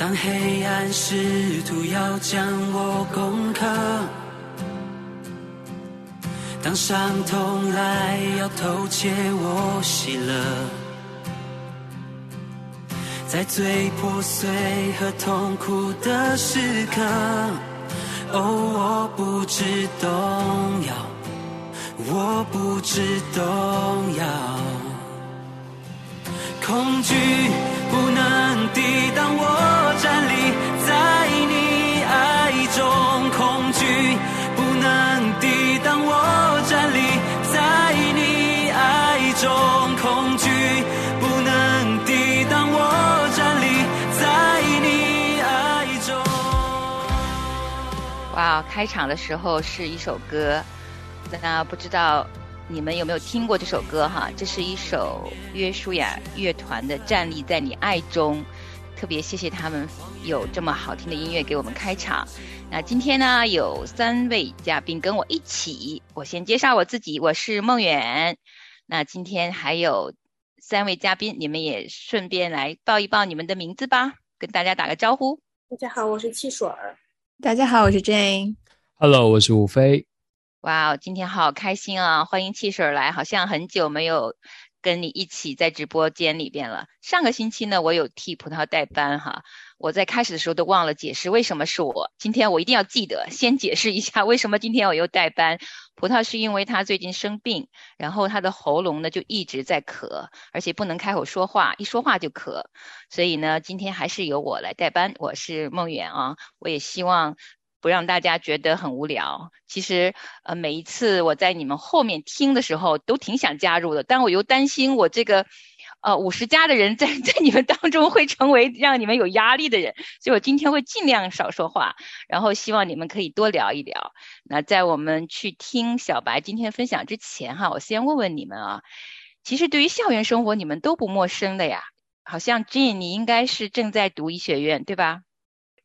当黑暗试图要将我攻克，当伤痛来要偷窃我喜乐，在最破碎和痛苦的时刻，哦，我不知动摇，我不知动摇，恐惧不能抵挡我。站立在你爱中，恐惧不能抵挡我站立在你爱中，恐惧不能抵挡我站立在你爱中。哇，开场的时候是一首歌，那不知道你们有没有听过这首歌哈？这是一首约书亚乐团的《站立在你爱中》。特别谢谢他们有这么好听的音乐给我们开场。那今天呢，有三位嘉宾跟我一起。我先介绍我自己，我是梦远。那今天还有三位嘉宾，你们也顺便来报一报你们的名字吧，跟大家打个招呼。大家好，我是汽水儿。大家好，我是 Jane。Hello，我是吴飞。哇，今天好开心啊！欢迎汽水儿来，好像很久没有。跟你一起在直播间里边了。上个星期呢，我有替葡萄代班哈。我在开始的时候都忘了解释为什么是我。今天我一定要记得先解释一下为什么今天我又代班。葡萄是因为他最近生病，然后他的喉咙呢就一直在咳，而且不能开口说话，一说话就咳。所以呢，今天还是由我来代班。我是梦远啊，我也希望。不让大家觉得很无聊。其实，呃，每一次我在你们后面听的时候，都挺想加入的，但我又担心我这个，呃，五十加的人在 在你们当中会成为让你们有压力的人，所以我今天会尽量少说话，然后希望你们可以多聊一聊。那在我们去听小白今天分享之前，哈，我先问问你们啊，其实对于校园生活，你们都不陌生的呀。好像 Jane，你应该是正在读医学院，对吧？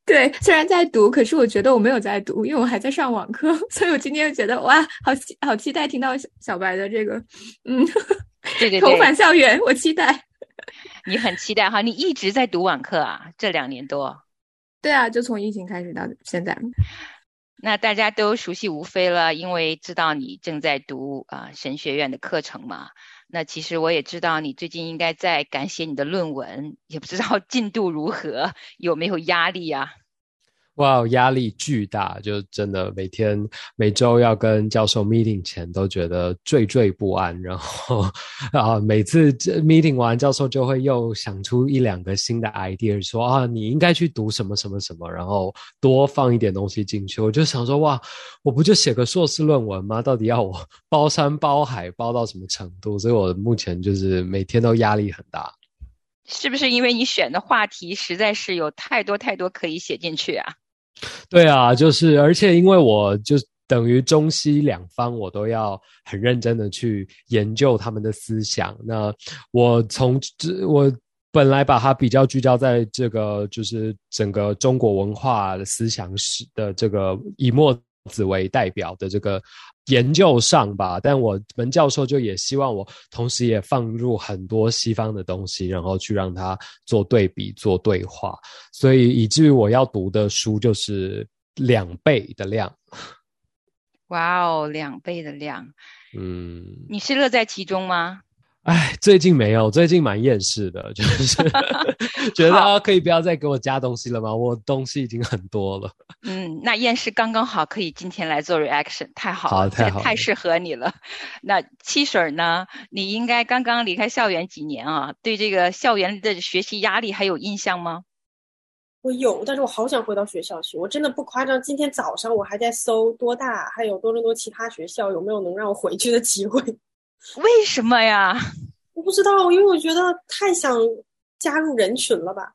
对，虽然在读，可是我觉得我没有在读，因为我还在上网课，所以我今天就觉得哇，好期好期待听到小白的这个，嗯，对对对，重返校园，我期待。你很期待哈，你一直在读网课啊，这两年多。对啊，就从疫情开始到现在。那大家都熟悉吴飞了，因为知道你正在读啊神学院的课程嘛。那其实我也知道你最近应该在赶写你的论文，也不知道 进度如何，有没有压力呀？哇，压力巨大，就真的每天每周要跟教授 meeting 前都觉得惴惴不安，然后啊，每次 meeting 完，教授就会又想出一两个新的 idea，说啊，你应该去读什么什么什么，然后多放一点东西进去。我就想说，哇，我不就写个硕士论文吗？到底要我 包山包海包到什么程度？所以我目前就是每天都压力很大。是不是因为你选的话题实在是有太多太多可以写进去啊？对啊，就是，而且因为我就等于中西两方，我都要很认真的去研究他们的思想。那我从这，我本来把它比较聚焦在这个，就是整个中国文化的思想史的这个以墨子为代表的这个。研究上吧，但我们教授就也希望我同时也放入很多西方的东西，然后去让他做对比、做对话，所以以至于我要读的书就是两倍的量。哇哦，两倍的量，嗯，你是乐在其中吗？哎，最近没有，最近蛮厌世的，就是 觉得啊，可以不要再给我加东西了吗？我东西已经很多了。嗯，那厌世刚刚好，可以今天来做 reaction，太好了，太好，太适合你了。那七婶呢？你应该刚刚离开校园几年啊？对这个校园的学习压力还有印象吗？我有，但是我好想回到学校去。我真的不夸张，今天早上我还在搜多大，还有多伦多其他学校有没有能让我回去的机会。为什么呀？我不知道，因为我觉得太想加入人群了吧。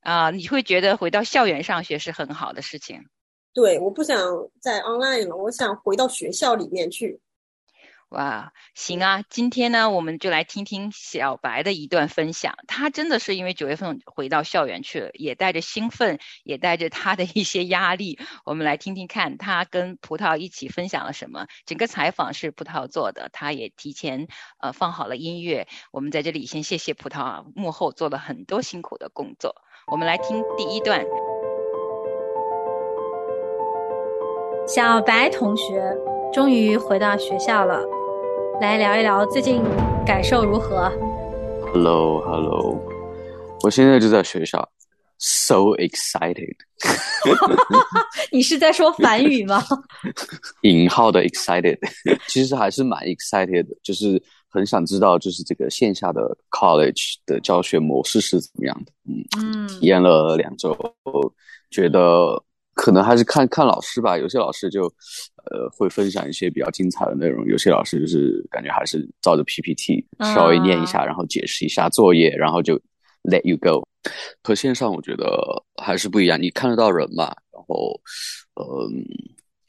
啊，你会觉得回到校园上学是很好的事情。对，我不想在 online 了，我想回到学校里面去。哇，行啊，今天呢，我们就来听听小白的一段分享。他真的是因为九月份回到校园去了，也带着兴奋，也带着他的一些压力。我们来听听看他跟葡萄一起分享了什么。整个采访是葡萄做的，他也提前呃放好了音乐。我们在这里先谢谢葡萄啊，幕后做了很多辛苦的工作。我们来听第一段。小白同学终于回到学校了，来聊一聊最近感受如何？Hello，Hello，我现在就在学校，so excited。你是在说梵语吗？引号的 excited，其实还是蛮 excited 的，就是很想知道，就是这个线下的 college 的教学模式是怎么样的。嗯，体验了两周，觉得。可能还是看看老师吧，有些老师就，呃，会分享一些比较精彩的内容，有些老师就是感觉还是照着 PPT 稍微念一下，然后解释一下作业，然后就 let you go。和线上我觉得还是不一样，你看得到人嘛，然后，嗯，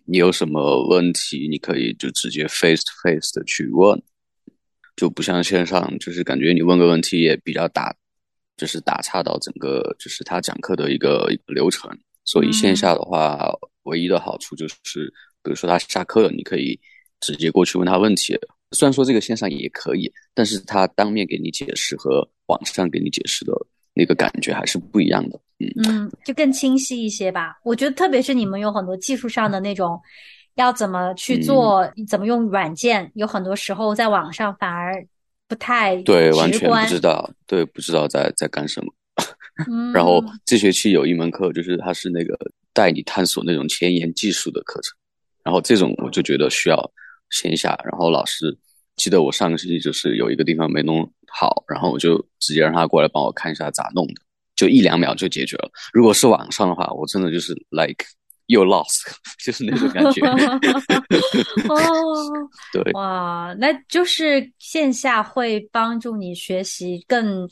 你有什么问题，你可以就直接 face to face 的去问，就不像线上，就是感觉你问个问题也比较打，就是打岔到整个就是他讲课的一个一个流程。所以线下的话，唯一的好处就是，比如说他下课了，你可以直接过去问他问题。虽然说这个线上也可以，但是他当面给你解释和网上给你解释的那个感觉还是不一样的。嗯嗯，就更清晰一些吧。我觉得，特别是你们有很多技术上的那种，要怎么去做，怎么用软件，有很多时候在网上反而不太对，完全不知道，对，不知道在在干什么。然后这学期有一门课，就是它是那个带你探索那种前沿技术的课程，然后这种我就觉得需要线下。然后老师记得我上个星期就是有一个地方没弄好，然后我就直接让他过来帮我看一下咋弄的，就一两秒就解决了。如果是网上的话，我真的就是 like you lost，就是那种感觉。哦，对，哇，那就是线下会帮助你学习更。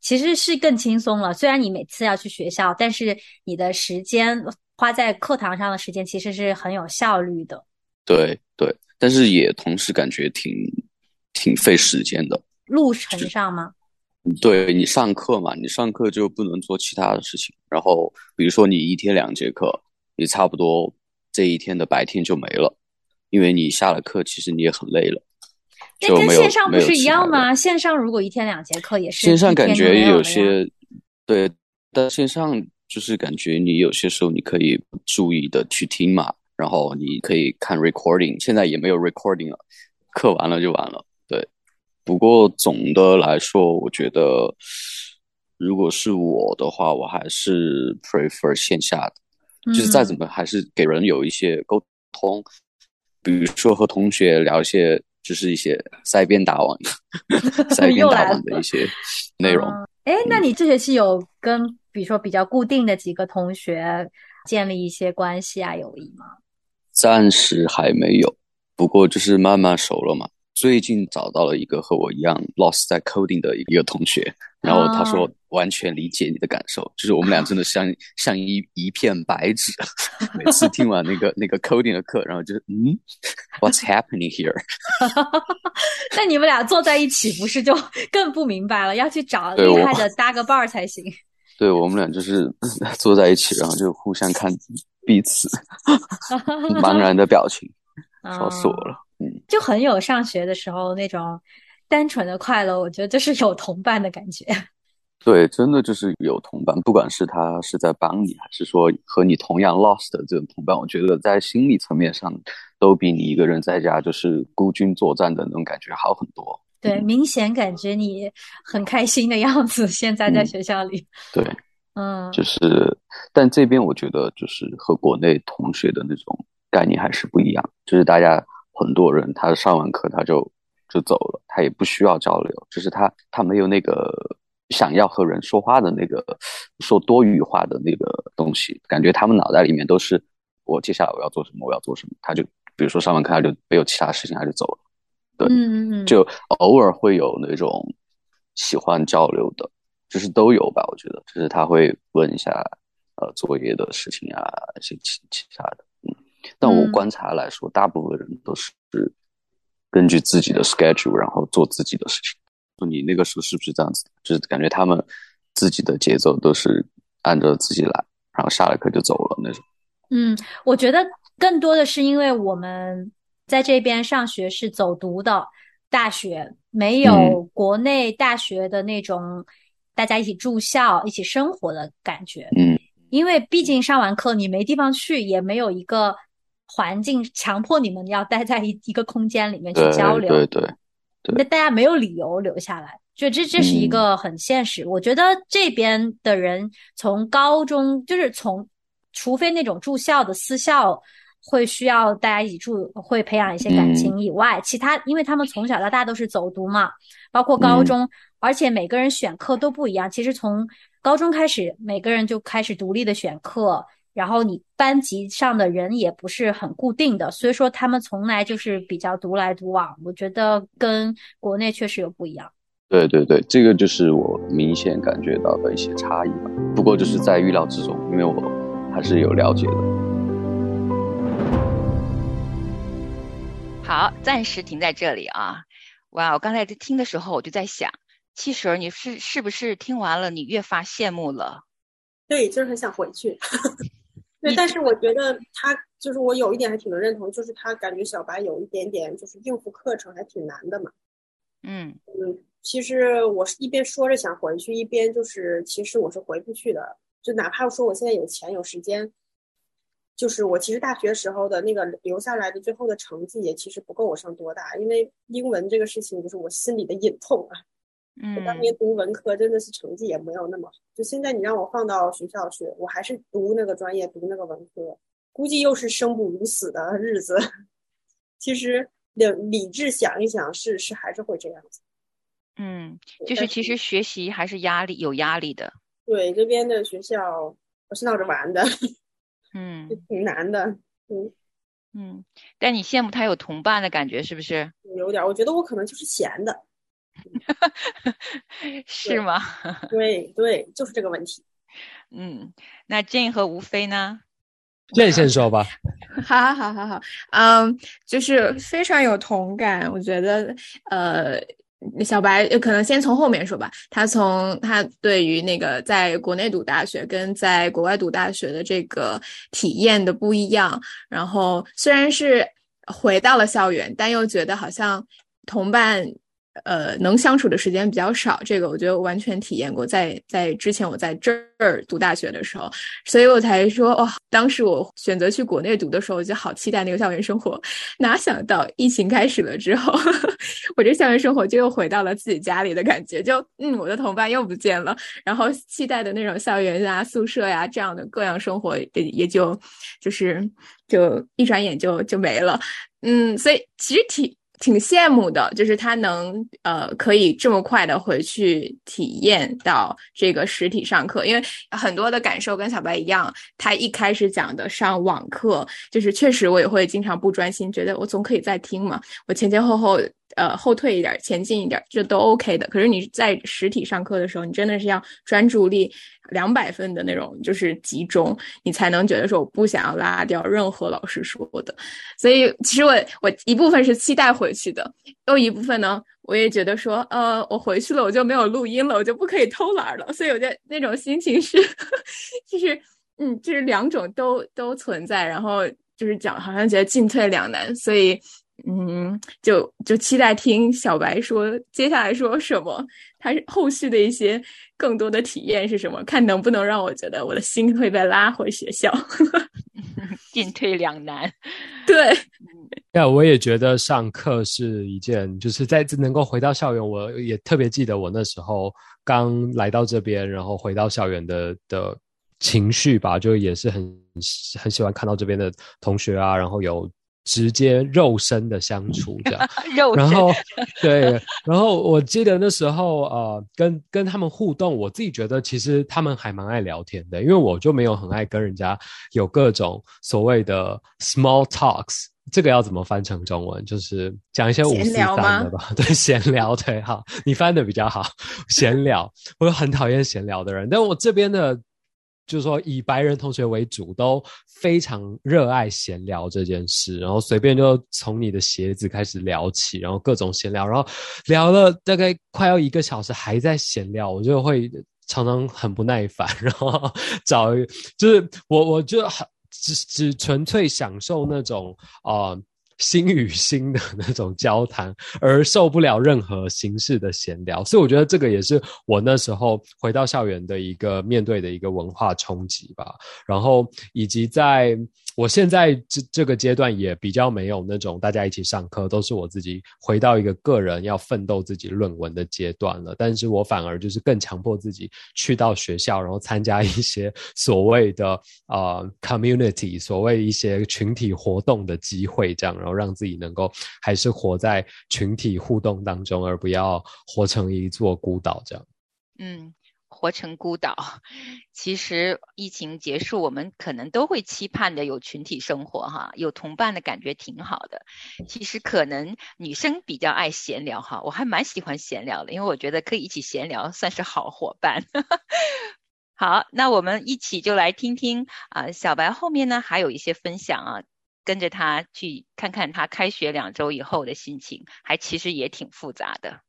其实是更轻松了。虽然你每次要去学校，但是你的时间花在课堂上的时间其实是很有效率的。对对，但是也同时感觉挺挺费时间的。路程上吗？对你上课嘛，你上课就不能做其他的事情。然后比如说你一天两节课，你差不多这一天的白天就没了，因为你下了课，其实你也很累了。那跟线上不是一样吗？线上如果一天两节课也是线上感觉有些对，但线上就是感觉你有些时候你可以注意的去听嘛，然后你可以看 recording，现在也没有 recording 了，课完了就完了。对，不过总的来说，我觉得如果是我的话，我还是 prefer 线下的，就是再怎么还是给人有一些沟通，比如说和同学聊一些。就是一些塞边打网、塞边打网的一些内容。哎，那你这学期有跟比如说比较固定的几个同学建立一些关系啊、友谊吗？暂时还没有，不过就是慢慢熟了嘛。最近找到了一个和我一样 lost 在 coding 的一个同学，然后他说完全理解你的感受，就是我们俩真的像 像一一片白纸。每次听完那个那个 coding 的课，然后就是嗯，What's happening here？那你们俩坐在一起，不是就更不明白了？要去找厉害的搭个伴儿才行。对我们俩就是坐在一起，然后就互相看彼此茫然的表情，笑死我了。就很有上学的时候那种单纯的快乐，我觉得就是有同伴的感觉。对，真的就是有同伴，不管是他是在帮你，还是说和你同样 lost 的这种同伴，我觉得在心理层面上都比你一个人在家就是孤军作战的那种感觉好很多。对，明显感觉你很开心的样子。现在在学校里，对，嗯，就是，但这边我觉得就是和国内同学的那种概念还是不一样，就是大家。很多人他上完课他就就走了，他也不需要交流，就是他他没有那个想要和人说话的那个说多余话的那个东西，感觉他们脑袋里面都是我接下来我要做什么，我要做什么，他就比如说上完课他就没有其他事情他就走了，对，嗯嗯。就偶尔会有那种喜欢交流的，就是都有吧，我觉得，就是他会问一下呃作业的事情啊，一些其其他的。但我观察来说，大部分人都是根据自己的 schedule，然后做自己的事情。就你那个时候是不是这样子？就是感觉他们自己的节奏都是按照自己来，然后下了课就走了那种。嗯，我觉得更多的是因为我们在这边上学是走读的大学，没有国内大学的那种大家一起住校、一起生活的感觉。嗯，因为毕竟上完课你没地方去，也没有一个环境强迫你们要待在一一个空间里面去交流。对对对，那大家没有理由留下来，就这这是一个很现实。我觉得这边的人从高中就是从，除非那种住校的私校。会需要大家一起住，会培养一些感情以外，其他因为他们从小到大都是走读嘛，包括高中，而且每个人选课都不一样。其实从高中开始，每个人就开始独立的选课，然后你班级上的人也不是很固定的，所以说他们从来就是比较独来独往。我觉得跟国内确实有不一样。对对对，这个就是我明显感觉到的一些差异吧。不过就是在预料之中，因为我还是有了解的。好，暂时停在这里啊！哇，我刚才在听的时候，我就在想，七婶，你是是不是听完了，你越发羡慕了？对，就是很想回去。对，但是我觉得他就是我有一点还挺能认同，就是他感觉小白有一点点就是应付课程还挺难的嘛。嗯嗯，其实我是一边说着想回去，一边就是其实我是回不去的。就哪怕说我现在有钱有时间。就是我其实大学时候的那个留下来的最后的成绩也其实不够我上多大，因为英文这个事情就是我心里的隐痛啊。嗯，我当年读文科真的是成绩也没有那么好，就现在你让我放到学校去，我还是读那个专业，读那个文科，估计又是生不如死的日子。其实理理智想一想，是是还是会这样子。嗯，就是其实学习还是压力有压力的。对，这边的学校不是闹着玩的。嗯，挺难的，嗯嗯，但你羡慕他有同伴的感觉是不是？有点，我觉得我可能就是闲的，是吗？对对，就是这个问题。嗯，那 Jane 和吴飞呢？Jane 先说吧。好好好好好，嗯，就是非常有同感，我觉得，呃。小白可能先从后面说吧。他从他对于那个在国内读大学跟在国外读大学的这个体验的不一样，然后虽然是回到了校园，但又觉得好像同伴。呃，能相处的时间比较少，这个我觉得我完全体验过。在在之前我在这儿读大学的时候，所以我才说，哇，当时我选择去国内读的时候，我就好期待那个校园生活。哪想到疫情开始了之后，我这校园生活就又回到了自己家里的感觉，就嗯，我的同伴又不见了，然后期待的那种校园啊、宿舍呀这样的各样生活也也就就是就一转眼就就没了。嗯，所以其实体。挺羡慕的，就是他能呃可以这么快的回去体验到这个实体上课，因为很多的感受跟小白一样，他一开始讲的上网课，就是确实我也会经常不专心，觉得我总可以再听嘛，我前前后后。呃，后退一点，前进一点，这都 OK 的。可是你在实体上课的时候，你真的是要专注力两百分的那种，就是集中，你才能觉得说我不想要拉掉任何老师说的。所以，其实我我一部分是期待回去的，又一部分呢，我也觉得说，呃，我回去了，我就没有录音了，我就不可以偷懒了。所以，我觉得那种心情是，就是嗯，就是两种都都存在，然后就是讲，好像觉得进退两难，所以。嗯，就就期待听小白说接下来说什么，他后续的一些更多的体验是什么？看能不能让我觉得我的心会被拉回学校，进退两难。对，那我也觉得上课是一件，就是在能够回到校园，我也特别记得我那时候刚来到这边，然后回到校园的的情绪吧，就也是很很喜欢看到这边的同学啊，然后有。直接肉身的相处这样，然后对，然后我记得那时候呃，跟跟他们互动，我自己觉得其实他们还蛮爱聊天的，因为我就没有很爱跟人家有各种所谓的 small talks，这个要怎么翻成中文？就是讲一些五四三的吧，对，闲聊，对，好，你翻的比较好，闲聊，我很讨厌闲聊的人，但我这边的。就是说，以白人同学为主，都非常热爱闲聊这件事，然后随便就从你的鞋子开始聊起，然后各种闲聊，然后聊了大概快要一个小时还在闲聊，我就会常常很不耐烦，然后找就是我我就很只只纯粹享受那种啊心与心的那种交谈，而受不了任何形式的闲聊。所以我觉得这个也是我那时候回到校园的一个面对的一个文化冲击吧。然后以及在我现在这这个阶段也比较没有那种大家一起上课，都是我自己回到一个个人要奋斗自己论文的阶段了。但是我反而就是更强迫自己去到学校，然后参加一些 所谓的啊 community，所谓一些群体活动的机会，这样，然后让自己能够还是活在群体互动当中，而不要活成一座孤岛这样。嗯。活成孤岛，其实疫情结束，我们可能都会期盼的有群体生活哈，有同伴的感觉挺好的。其实可能女生比较爱闲聊哈，我还蛮喜欢闲聊的，因为我觉得可以一起闲聊，算是好伙伴。好，那我们一起就来听听啊，小白后面呢还有一些分享啊，跟着他去看看他开学两周以后的心情，还其实也挺复杂的。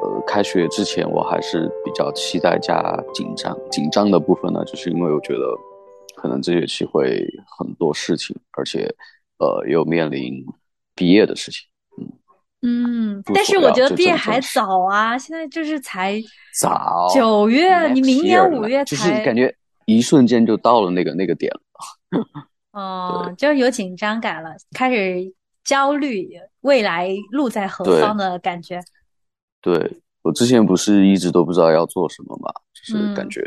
呃，开学之前我还是比较期待加紧张。紧张的部分呢，就是因为我觉得可能这学期会很多事情，而且呃，又面临毕业的事情。嗯嗯，但是我觉得毕业还早啊，现在就是才早九月，你明年五月才，就是感觉一瞬间就到了那个那个点了。哦，就是有紧张感了，开始焦虑未来路在何方的感觉。对我之前不是一直都不知道要做什么嘛，就是感觉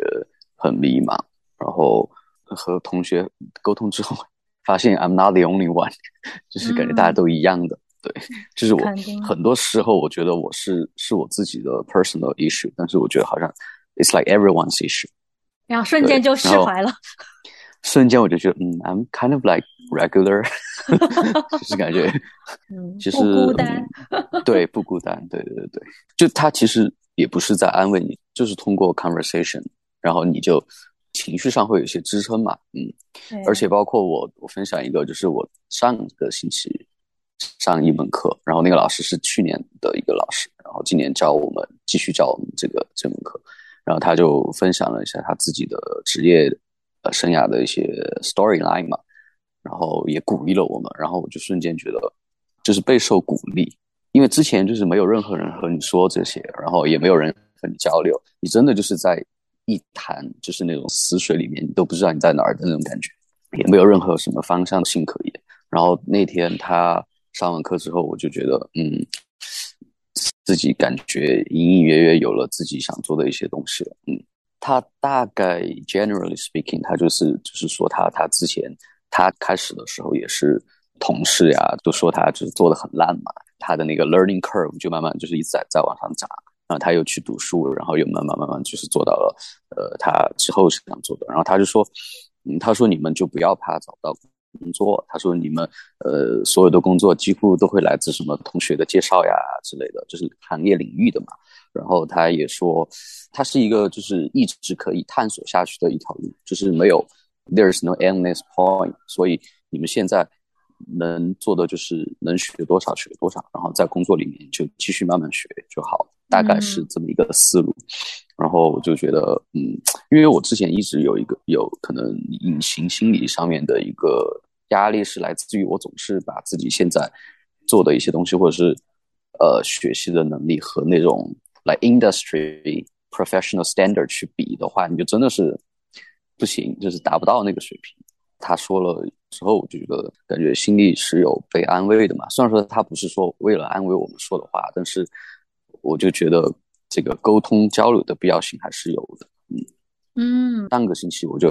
很迷茫。然后和同学沟通之后，发现 I'm not the only one，就是感觉大家都一样的。对，就是我很多时候我觉得我是是我自己的 personal issue，但是我觉得好像 it's like everyone's issue，然后瞬间就释怀了。瞬间我就觉得，嗯，I'm kind of like regular，就是感觉，嗯，其实不孤单，对，不孤单，对对对。对，就他其实也不是在安慰你，就是通过 conversation，然后你就情绪上会有一些支撑嘛，嗯，而且包括我，我分享一个，就是我上个星期上一门课，然后那个老师是去年的一个老师，然后今年教我们继续教我们这个这门课，然后他就分享了一下他自己的职业。呃，生涯的一些 storyline 嘛，然后也鼓励了我们，然后我就瞬间觉得就是备受鼓励，因为之前就是没有任何人和你说这些，然后也没有人和你交流，你真的就是在一潭就是那种死水里面，你都不知道你在哪儿的那种感觉，也没有任何什么方向性可言。然后那天他上完课之后，我就觉得，嗯，自己感觉隐隐约约有了自己想做的一些东西了，嗯。他大概 generally speaking，他就是就是说他他之前他开始的时候也是同事呀都说他就是做的很烂嘛，他的那个 learning curve 就慢慢就是一直在在往上涨，然后他又去读书，然后又慢慢慢慢就是做到了呃他之后是这样做的，然后他就说，嗯，他说你们就不要怕找不到工作，他说你们呃所有的工作几乎都会来自什么同学的介绍呀之类的，就是行业领域的嘛。然后他也说，他是一个就是一直可以探索下去的一条路，就是没有 there's no endless point。所以你们现在能做的就是能学多少学多少，然后在工作里面就继续慢慢学就好，大概是这么一个思路。然后我就觉得，嗯，因为我之前一直有一个有可能隐形心理上面的一个压力，是来自于我总是把自己现在做的一些东西，或者是呃学习的能力和那种。来 industry professional standard 去比的话，你就真的是不行，就是达不到那个水平。他说了之后，我就觉得感觉心里是有被安慰的嘛。虽然说他不是说为了安慰我们说的话，但是我就觉得这个沟通交流的必要性还是有的。嗯嗯，上个星期我就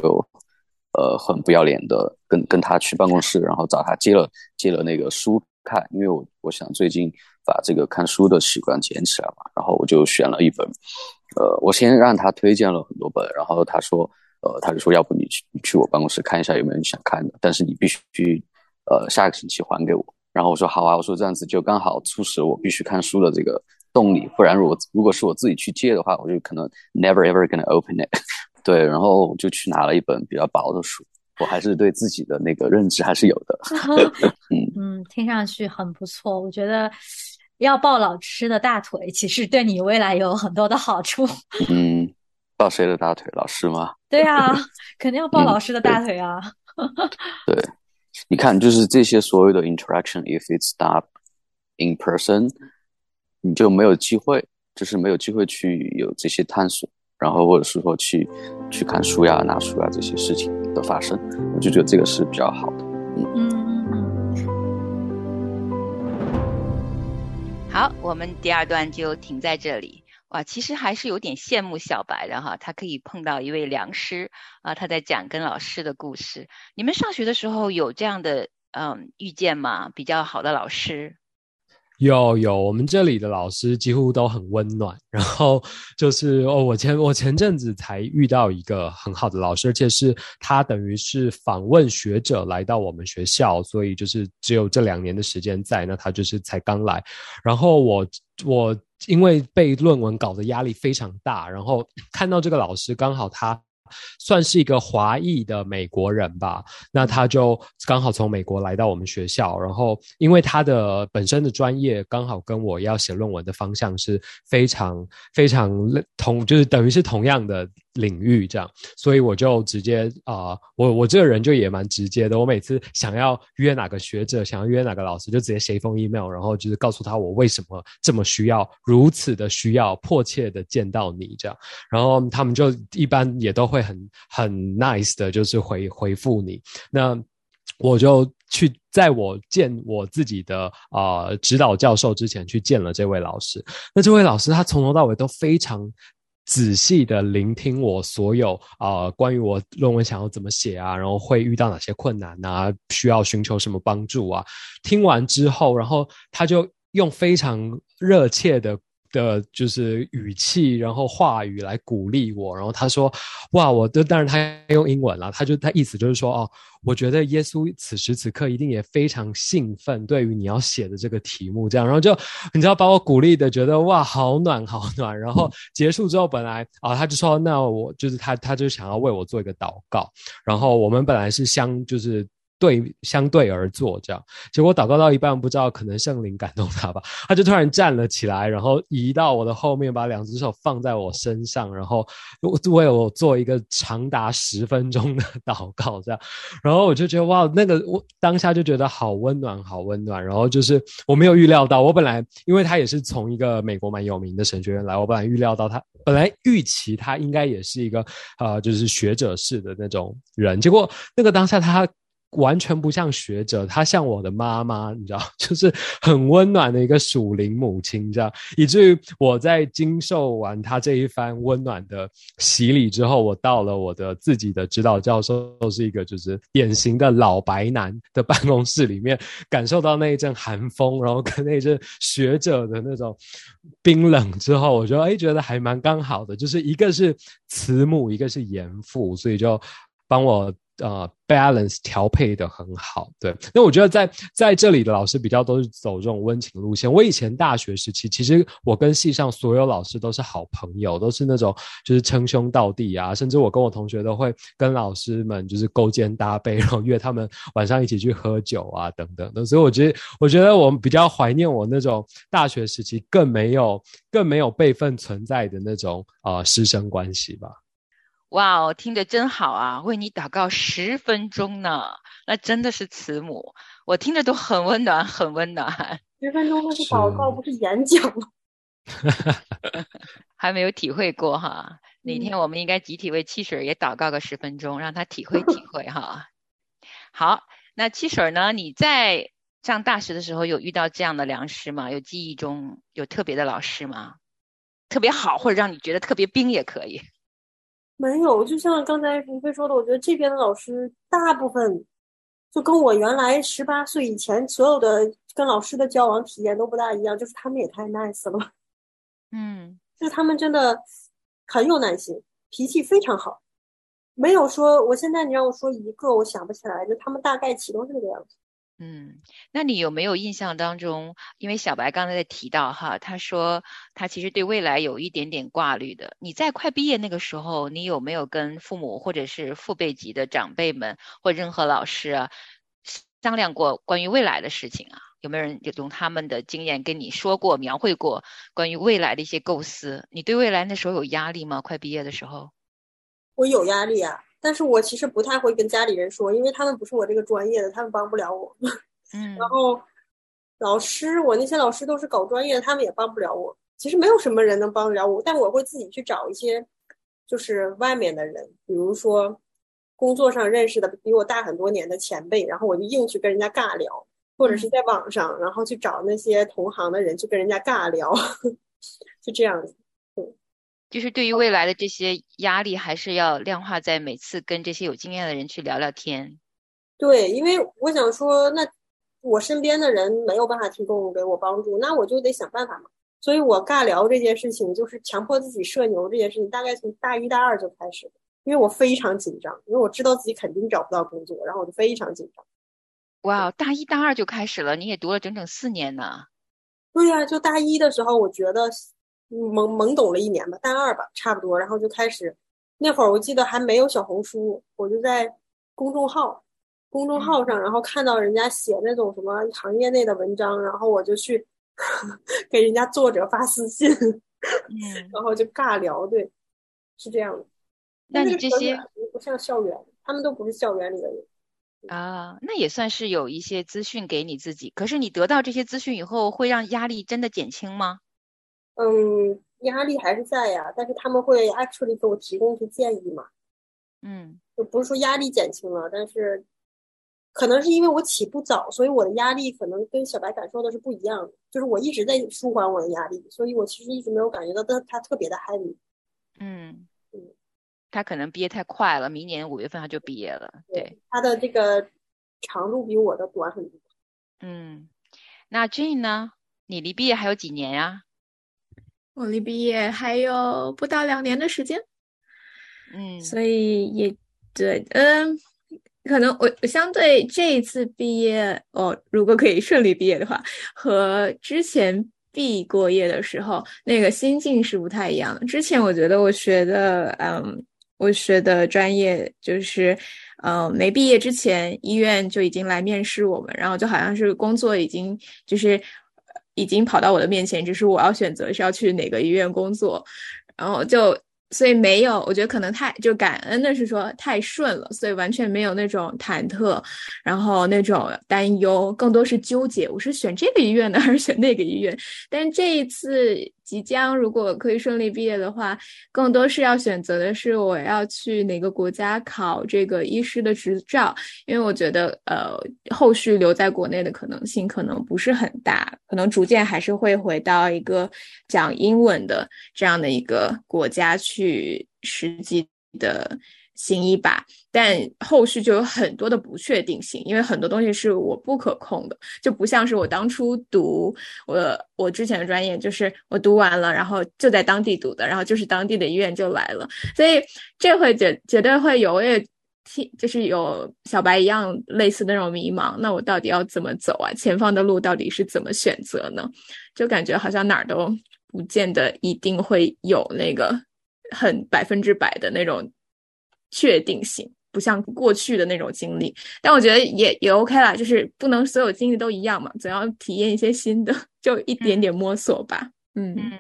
呃很不要脸的跟跟他去办公室，然后找他借了借了那个书看，因为我我想最近。把这个看书的习惯捡起来嘛，然后我就选了一本，呃，我先让他推荐了很多本，然后他说，呃，他就说要不你去去我办公室看一下有没有你想看的，但是你必须，呃，下个星期还给我。然后我说好啊，我说这样子就刚好促使我必须看书的这个动力，不然如果如果是我自己去借的话，我就可能 never ever gonna open it。对，然后我就去拿了一本比较薄的书，我还是对自己的那个认知还是有的。嗯 嗯，听上去很不错，我觉得。要抱老师的大腿，其实对你未来有很多的好处。嗯，抱谁的大腿？老师吗？对啊，肯定要抱老师的大腿啊。对，你看，就是这些所有的 interaction，if it's not in person，你就没有机会，就是没有机会去有这些探索，然后或者是说去去看书呀、拿书呀这些事情的发生，我就觉得这个是比较好的。嗯。好，我们第二段就停在这里。哇，其实还是有点羡慕小白的哈，他可以碰到一位良师啊，他在讲跟老师的故事。你们上学的时候有这样的嗯遇见吗？比较好的老师？有有，我们这里的老师几乎都很温暖。然后就是哦，我前我前阵子才遇到一个很好的老师，而且是他等于是访问学者来到我们学校，所以就是只有这两年的时间在，那他就是才刚来。然后我我因为被论文搞得压力非常大，然后看到这个老师刚好他。算是一个华裔的美国人吧，那他就刚好从美国来到我们学校，然后因为他的本身的专业刚好跟我要写论文的方向是非常非常同，就是等于是同样的。领域这样，所以我就直接啊，我我这个人就也蛮直接的。我每次想要约哪个学者，想要约哪个老师，就直接写一封 email，然后就是告诉他我为什么这么需要，如此的需要，迫切的见到你这样。然后他们就一般也都会很很 nice 的，就是回回复你。那我就去在我见我自己的啊指导教授之前去见了这位老师。那这位老师他从头到尾都非常。仔细的聆听我所有啊，关于我论文想要怎么写啊，然后会遇到哪些困难呐，需要寻求什么帮助啊？听完之后，然后他就用非常热切的。的就是语气，然后话语来鼓励我。然后他说：“哇，我的当然他用英文了，他就他意思就是说哦，我觉得耶稣此时此刻一定也非常兴奋，对于你要写的这个题目这样。然后就你知道把我鼓励的，觉得哇，好暖好暖。然后结束之后，本来啊，他就说那我就是他，他就想要为我做一个祷告。然后我们本来是相就是。对，相对而坐，这样。结果祷告到一半，不知道可能圣灵感动他吧，他就突然站了起来，然后移到我的后面，把两只手放在我身上，然后为我做一个长达十分钟的 祷告，这样。然后我就觉得哇，那个我当下就觉得好温暖，好温暖。然后就是我没有预料到，我本来因为他也是从一个美国蛮有名的神学院来，我本来预料到他，本来预期他应该也是一个呃，就是学者式的那种人。结果那个当下他。完全不像学者，她像我的妈妈，你知道，就是很温暖的一个属灵母亲，这样，以至于我在经受完她这一番温暖的洗礼之后，我到了我的自己的指导教授，都是一个就是典型的老白男的办公室里面，感受到那一阵寒风，然后跟那一阵学者的那种冰冷之后，我觉得哎，觉得还蛮刚好的，就是一个是慈母，一个是严父，所以就帮我。呃，balance 调配的很好，对。那我觉得在在这里的老师比较都是走这种温情路线。我以前大学时期，其实我跟系上所有老师都是好朋友，都是那种就是称兄道弟啊，甚至我跟我同学都会跟老师们就是勾肩搭背，然后约他们晚上一起去喝酒啊，等等的。所以我觉得，我觉得我比较怀念我那种大学时期更没有更没有辈分存在的那种啊师生关系吧。哇哦，听着真好啊！为你祷告十分钟呢，那真的是慈母，我听着都很温暖，很温暖。十分钟那是祷告，不是演讲吗？还没有体会过哈，哪天我们应该集体为汽水也祷告个十分钟，让他体会体会哈。好，那汽水呢？你在上大学的时候有遇到这样的良师吗？有记忆中有特别的老师吗？特别好，或者让你觉得特别冰也可以。没有，就像刚才吴飞说的，我觉得这边的老师大部分就跟我原来十八岁以前所有的跟老师的交往体验都不大一样，就是他们也太 nice 了，嗯，就是他们真的很有耐心，脾气非常好，没有说我现在你让我说一个，我想不起来，就他们大概其都是这个样子。嗯，那你有没有印象当中？因为小白刚才在提到哈，他说他其实对未来有一点点挂虑的。你在快毕业那个时候，你有没有跟父母或者是父辈级的长辈们或任何老师啊商量过关于未来的事情啊？有没有人用他们的经验跟你说过、描绘过关于未来的一些构思？你对未来那时候有压力吗？快毕业的时候，我有压力啊，但是我其实不太会跟家里人说，因为他们不是我这个专业的，他们帮不了我。嗯，然后老师，我那些老师都是搞专业的，他们也帮不了我。其实没有什么人能帮得了我，但我会自己去找一些，就是外面的人，比如说工作上认识的比我大很多年的前辈，然后我就硬去跟人家尬聊，或者是在网上，然后去找那些同行的人去跟人家尬聊，就这样子。就是对于未来的这些压力，还是要量化在每次跟这些有经验的人去聊聊天。对，因为我想说，那我身边的人没有办法提供给我帮助，那我就得想办法嘛。所以我尬聊这件事情，就是强迫自己社牛这件事情，大概从大一大二就开始了。因为我非常紧张，因为我知道自己肯定找不到工作，然后我就非常紧张。哇，大一大二就开始了，你也读了整整四年呢。对呀，就大一的时候，我觉得懵懵懂了一年吧，大二吧，差不多，然后就开始。那会儿我记得还没有小红书，我就在公众号公众号上，然后看到人家写那种什么行业内的文章，然后我就去。给人家作者发私信，然后就尬聊，对，是这样的。那你这些不像校园，他们都不是校园里的人啊。那也算是有一些资讯给你自己。可是你得到这些资讯以后，会让压力真的减轻吗？嗯，压力还是在呀，但是他们会 actually 给我提供一些建议嘛。嗯，就不是说压力减轻了，但是。可能是因为我起步早，所以我的压力可能跟小白感受的是不一样的。就是我一直在舒缓我的压力，所以我其实一直没有感觉到他他特别的 heavy。嗯嗯，他可能毕业太快了，明年五月份他就毕业了。对，他的这个长度比我的短很多。嗯，那 Jane 呢？你离毕业还有几年呀？我离毕业还有不到两年的时间。嗯，所以也对，嗯。可能我我相对这一次毕业哦，如果可以顺利毕业的话，和之前毕过业的时候那个心境是不太一样的。之前我觉得我学的，嗯，我学的专业就是，嗯，没毕业之前医院就已经来面试我们，然后就好像是工作已经就是已经跑到我的面前，只是我要选择是要去哪个医院工作，然后就。所以没有，我觉得可能太就感恩的是说太顺了，所以完全没有那种忐忑，然后那种担忧，更多是纠结，我是选这个医院呢，还是选那个医院？但这一次。即将如果可以顺利毕业的话，更多是要选择的是我要去哪个国家考这个医师的执照，因为我觉得呃后续留在国内的可能性可能不是很大，可能逐渐还是会回到一个讲英文的这样的一个国家去实际的。行一把，但后续就有很多的不确定性，因为很多东西是我不可控的，就不像是我当初读我我之前的专业，就是我读完了，然后就在当地读的，然后就是当地的医院就来了，所以这会绝绝对会有，我也听就是有小白一样类似那种迷茫，那我到底要怎么走啊？前方的路到底是怎么选择呢？就感觉好像哪儿都不见得一定会有那个很百分之百的那种。确定性不像过去的那种经历，但我觉得也也 OK 啦，就是不能所有经历都一样嘛，总要体验一些新的，就一点点摸索吧。嗯嗯，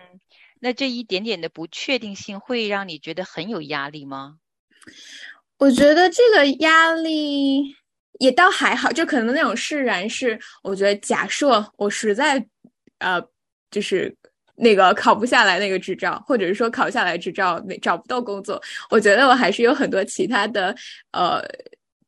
那这一点点的不确定性会让你觉得很有压力吗？我觉得这个压力也倒还好，就可能那种释然是，我觉得假设我实在呃就是。那个考不下来那个执照，或者是说考下来执照没找不到工作，我觉得我还是有很多其他的呃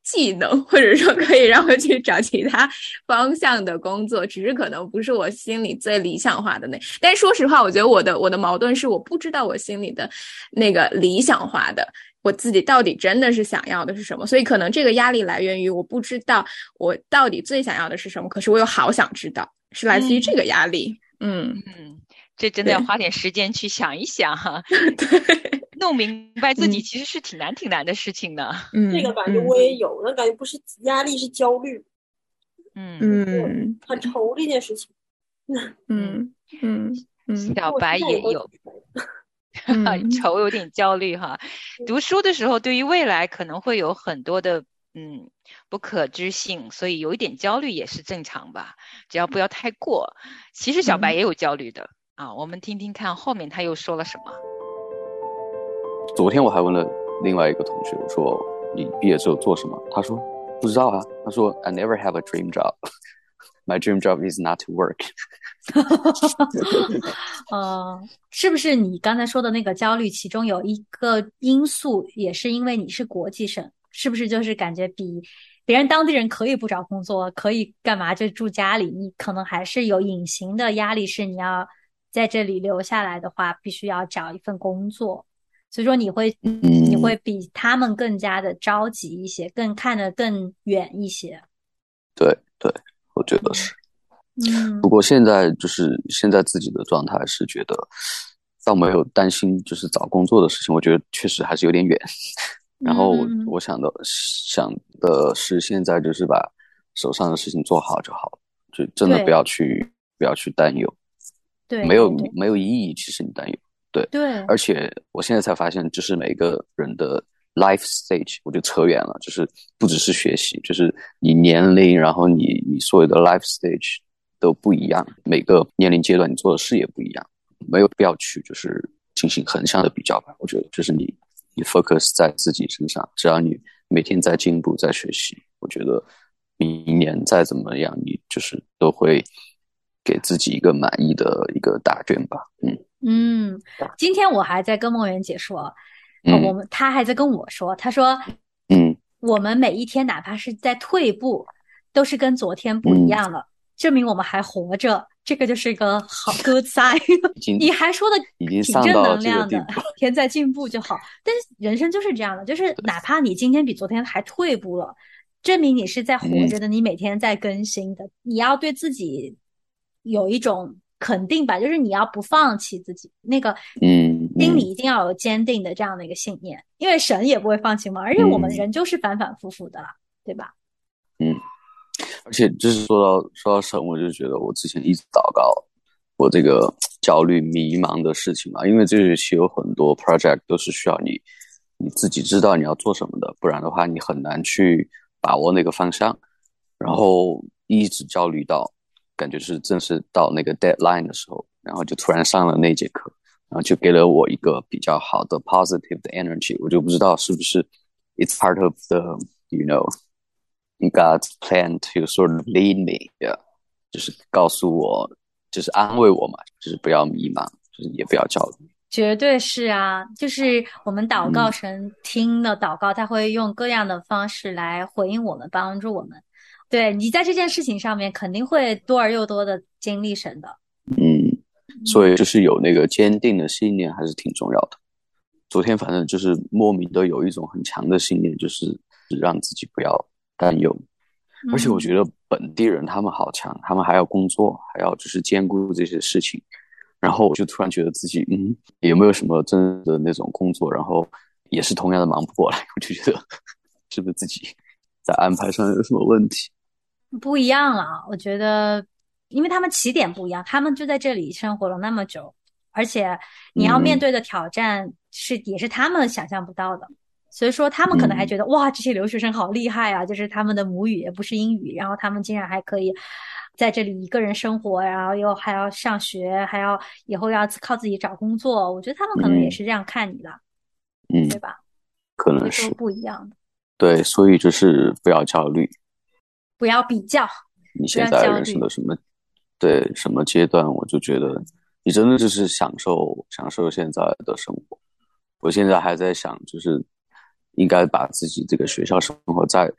技能，或者说可以让我去找其他方向的工作，只是可能不是我心里最理想化的那。但说实话，我觉得我的我的矛盾是我不知道我心里的那个理想化的我自己到底真的是想要的是什么，所以可能这个压力来源于我不知道我到底最想要的是什么，可是我又好想知道，是来自于这个压力。嗯嗯。这真的要花点时间去想一想哈，对，弄明白自己其实是挺难挺难的事情的。嗯，这个感觉我也有，那感觉不是压力，是焦虑。嗯嗯，很愁这件事情。嗯嗯嗯，小白也有，愁有点焦虑哈。读书的时候，对于未来可能会有很多的嗯不可知性，所以有一点焦虑也是正常吧，只要不要太过。其实小白也有焦虑的。啊，我们听听看后面他又说了什么。昨天我还问了另外一个同学，我说你毕业之后做什么？他说不知道啊。他说 I never have a dream job. My dream job is not to work. 哈 呃，是不是你刚才说的那个焦虑，其中有一个因素也是因为你是国际生，是不是就是感觉比别人当地人可以不找工作，可以干嘛就住家里，你可能还是有隐形的压力，是你要在这里留下来的话，必须要找一份工作，所以说你会你会比他们更加的着急一些，更看得更远一些。对对，我觉得是。嗯，不过现在就是现在自己的状态是觉得，倒没有担心就是找工作的事情，我觉得确实还是有点远。然后我想的想的是，现在就是把手上的事情做好就好了，就真的不要去不要去担忧，对，没有没有意义。其实你担忧，对对。而且我现在才发现，就是每个人的 life stage，我就扯远了，就是不只是学习，就是你年龄，然后你你所有的 life stage。都不一样，每个年龄阶段你做的事也不一样，没有必要去就是进行横向的比较吧。我觉得就是你你 focus 在自己身上，只要你每天在进步在学习，我觉得明年再怎么样，你就是都会给自己一个满意的一个答卷吧。嗯嗯，今天我还在跟梦圆姐说，我们她还在跟我说，她说，嗯，我们每一天哪怕是在退步，都是跟昨天不一样了。证明我们还活着，这个就是一个好 good sign。你还说的挺正能量的，天在进步就好。但是人生就是这样的，就是哪怕你今天比昨天还退步了，证明你是在活着的，你每天在更新的。你要对自己有一种肯定吧，就是你要不放弃自己，那个嗯，心里一定要有坚定的这样的一个信念，因为神也不会放弃嘛。而且我们人就是反反复复的啦，对吧？嗯。而且就是说到说到神，我就觉得我之前一直祷告我这个焦虑迷茫的事情嘛，因为这学期有很多 project 都是需要你你自己知道你要做什么的，不然的话你很难去把握那个方向。然后一直焦虑到感觉是正式到那个 deadline 的时候，然后就突然上了那节课，然后就给了我一个比较好的 positive 的 energy，我就不知道是不是 it's part of the you know。God's plan to sort of lead me，yeah. 就是告诉我，就是安慰我嘛，就是不要迷茫，就是也不要焦虑。绝对是啊，就是我们祷告神听的祷告，他会用各样的方式来回应我们，帮助我们。对你在这件事情上面肯定会多而又多的精力神的。嗯，所以就是有那个坚定的信念还是挺重要的。昨天反正就是莫名的有一种很强的信念，就是让自己不要。担忧，而且我觉得本地人他们好强，他们还要工作，还要就是兼顾这些事情。然后我就突然觉得自己，嗯，有没有什么真的那种工作，然后也是同样的忙不过来？我就觉得 是不是自己在安排上有什么问题？不一样了，我觉得，因为他们起点不一样，他们就在这里生活了那么久，而且你要面对的挑战是也是他们想象不到的。所以说，他们可能还觉得哇，这些留学生好厉害啊！就是他们的母语也不是英语，然后他们竟然还可以在这里一个人生活，然后又还要上学，还要以后要靠自己找工作。我觉得他们可能也是这样看你的，嗯，对吧？可能是不一样的。对，所以就是不要焦虑，不要比较。你现在人生的什么？对，什么阶段？我就觉得你真的就是享受享受现在的生活。我现在还在想，就是。应该把自己这个学校生活再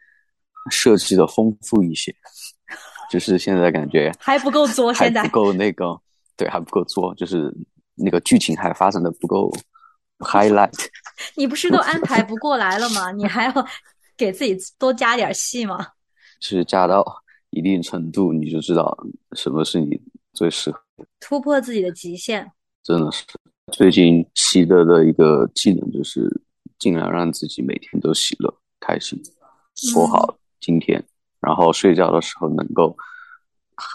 设计的丰富一些，就是现在感觉还不够作，现在不够那个，对，还不够作，就是那个剧情还发展的不够 highlight。你不是都安排不过来了吗？你还要给自己多加点戏吗？是加到一定程度，你就知道什么是你最适合突破自己的极限。真的是最近习得的一个技能就是。尽量让自己每天都喜乐、开心，过好今天，然后睡觉的时候能够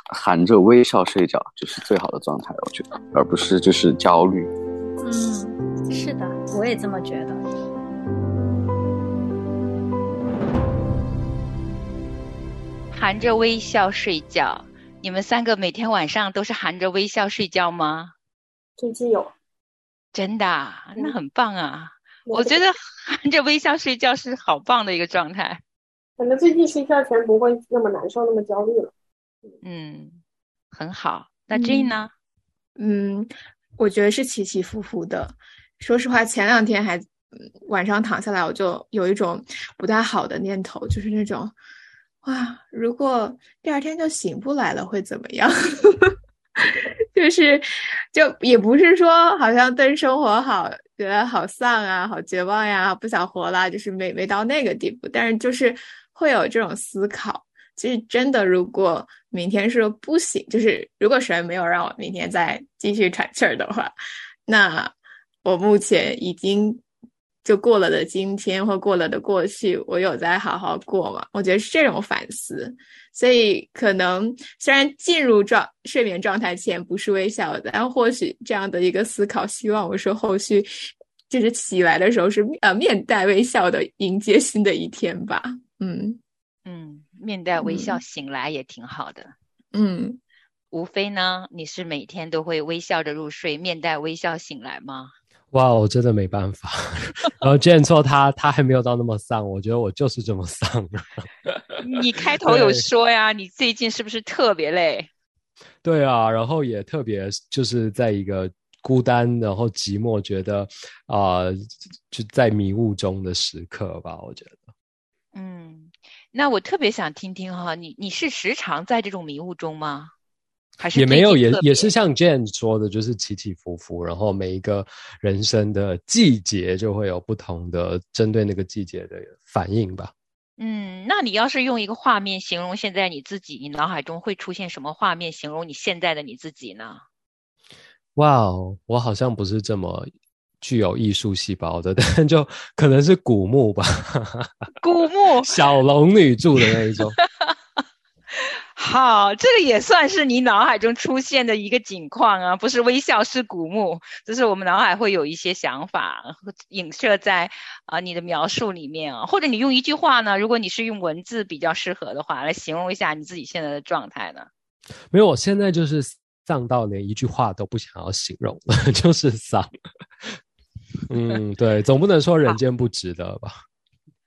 含着微笑睡觉，就是最好的状态。我觉得，而不是就是焦虑。嗯，是的，我也这么觉得。含着微笑睡觉，你们三个每天晚上都是含着微笑睡觉吗？最近有，真的，那很棒啊。我觉得含着微笑睡觉是好棒的一个状态。可能最近睡觉前不会那么难受，那么焦虑了。嗯，很好。那 Jane 呢？嗯，我觉得是起起伏伏的。说实话，前两天还晚上躺下来，我就有一种不太好的念头，就是那种，哇，如果第二天就醒不来了，会怎么样？就是，就也不是说好像对生活好觉得好丧啊，好绝望呀，不想活了，就是没没到那个地步，但是就是会有这种思考。其实真的，如果明天说不行，就是如果神没有让我明天再继续喘气儿的话，那我目前已经就过了的今天或过了的过去，我有在好好过吗？我觉得是这种反思。所以可能虽然进入状睡眠状态前不是微笑的，但或许这样的一个思考，希望我说后续就是起来的时候是呃面带微笑的迎接新的一天吧。嗯嗯。面带微笑醒来也挺好的，嗯，无非呢，你是每天都会微笑着入睡，面带微笑醒来吗？哇，我真的没办法。然后 Jane 说他他还没有到那么丧，我觉得我就是这么丧。你开头有说呀，你最近是不是特别累？对啊，然后也特别就是在一个孤单然后寂寞，觉得啊就在迷雾中的时刻吧，我觉得，嗯。那我特别想听听哈，你你是时常在这种迷雾中吗？还是也没有，也也是像 Jane 说的，就是起起伏伏，然后每一个人生的季节就会有不同的针对那个季节的反应吧。嗯，那你要是用一个画面形容现在你自己，你脑海中会出现什么画面形容你现在的你自己呢？哇哦，我好像不是这么。具有艺术细胞的，但 就可能是古墓吧。古墓，小龙女住的那一种。好，这个也算是你脑海中出现的一个景况啊，不是微笑，是古墓。就是我们脑海会有一些想法影射在啊你的描述里面啊，或者你用一句话呢？如果你是用文字比较适合的话，来形容一下你自己现在的状态呢？没有，我现在就是丧到连一句话都不想要形容了，就是丧。嗯，对，总不能说人间不值得吧？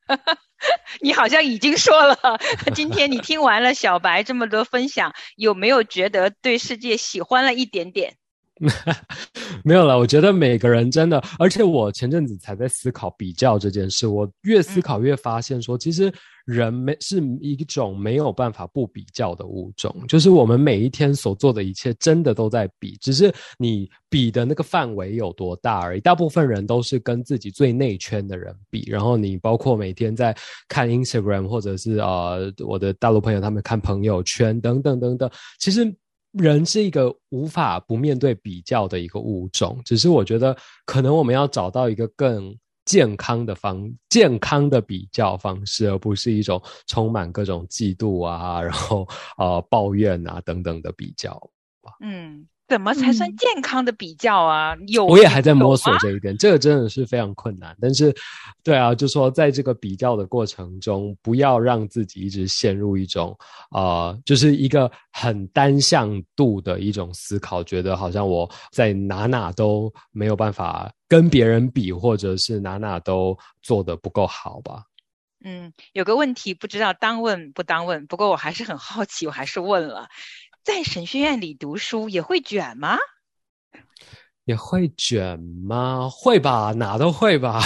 你好像已经说了。今天你听完了小白这么多分享，有没有觉得对世界喜欢了一点点？没有了，我觉得每个人真的，而且我前阵子才在思考比较这件事，我越思考越发现说，其实人没是一种没有办法不比较的物种，就是我们每一天所做的一切，真的都在比，只是你比的那个范围有多大而已。大部分人都是跟自己最内圈的人比，然后你包括每天在看 Instagram 或者是啊，我的大陆朋友他们看朋友圈等等等等，其实。人是一个无法不面对比较的一个物种，只是我觉得可能我们要找到一个更健康的方、健康的比较方式，而不是一种充满各种嫉妒啊，然后呃抱怨啊等等的比较嗯。怎么才算健康的比较啊？有我也还在摸索这一点，这个真的是非常困难。但是，对啊，就说在这个比较的过程中，不要让自己一直陷入一种啊，就是一个很单向度的一种思考，觉得好像我在哪哪都没有办法跟别人比，或者是哪哪都做的不够好吧？嗯，有个问题不知道当问不当问，不过我还是很好奇，我还是问了。在神学院里读书也会卷吗？也会卷吗？会吧，哪都会吧。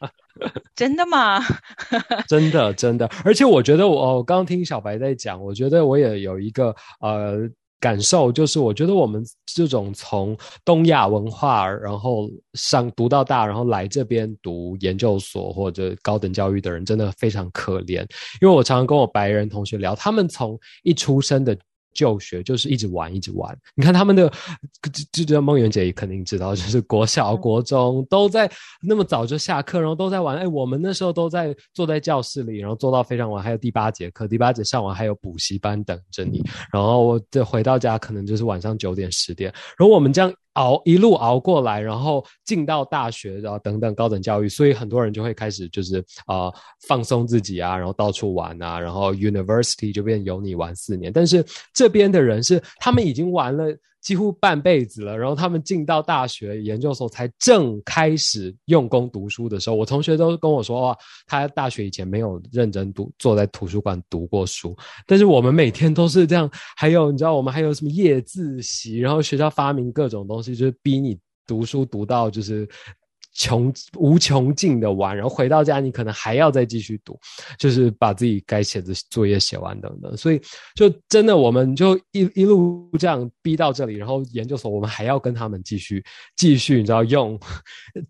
真的吗？真的，真的。而且我觉得，我我刚听小白在讲，我觉得我也有一个呃感受，就是我觉得我们这种从东亚文化然后上读到大，然后来这边读研究所或者高等教育的人，真的非常可怜。因为我常常跟我白人同学聊，他们从一出生的。就学就是一直玩，一直玩。你看他们的，就就梦圆姐也肯定知道，就是国小、国中都在那么早就下课，然后都在玩。哎，我们那时候都在坐在教室里，然后坐到非常晚，还有第八节课，第八节上完还有补习班等着你。然后我再回到家可能就是晚上九点、十点。然后我们这样。熬一路熬过来，然后进到大学，然后等等高等教育，所以很多人就会开始就是啊放松自己啊，然后到处玩啊，然后 university 就变由你玩四年。但是这边的人是他们已经玩了几乎半辈子了，然后他们进到大学研究所才正开始用功读书的时候，我同学都跟我说，哇，他大学以前没有认真读，坐在图书馆读过书，但是我们每天都是这样。还有，你知道我们还有什么夜自习，然后学校发明各种东西，就是逼你读书读到就是。穷无穷尽的玩，然后回到家你可能还要再继续读，就是把自己该写的作业写完等等。所以就真的我们就一一路这样逼到这里，然后研究所我们还要跟他们继续继续，你知道用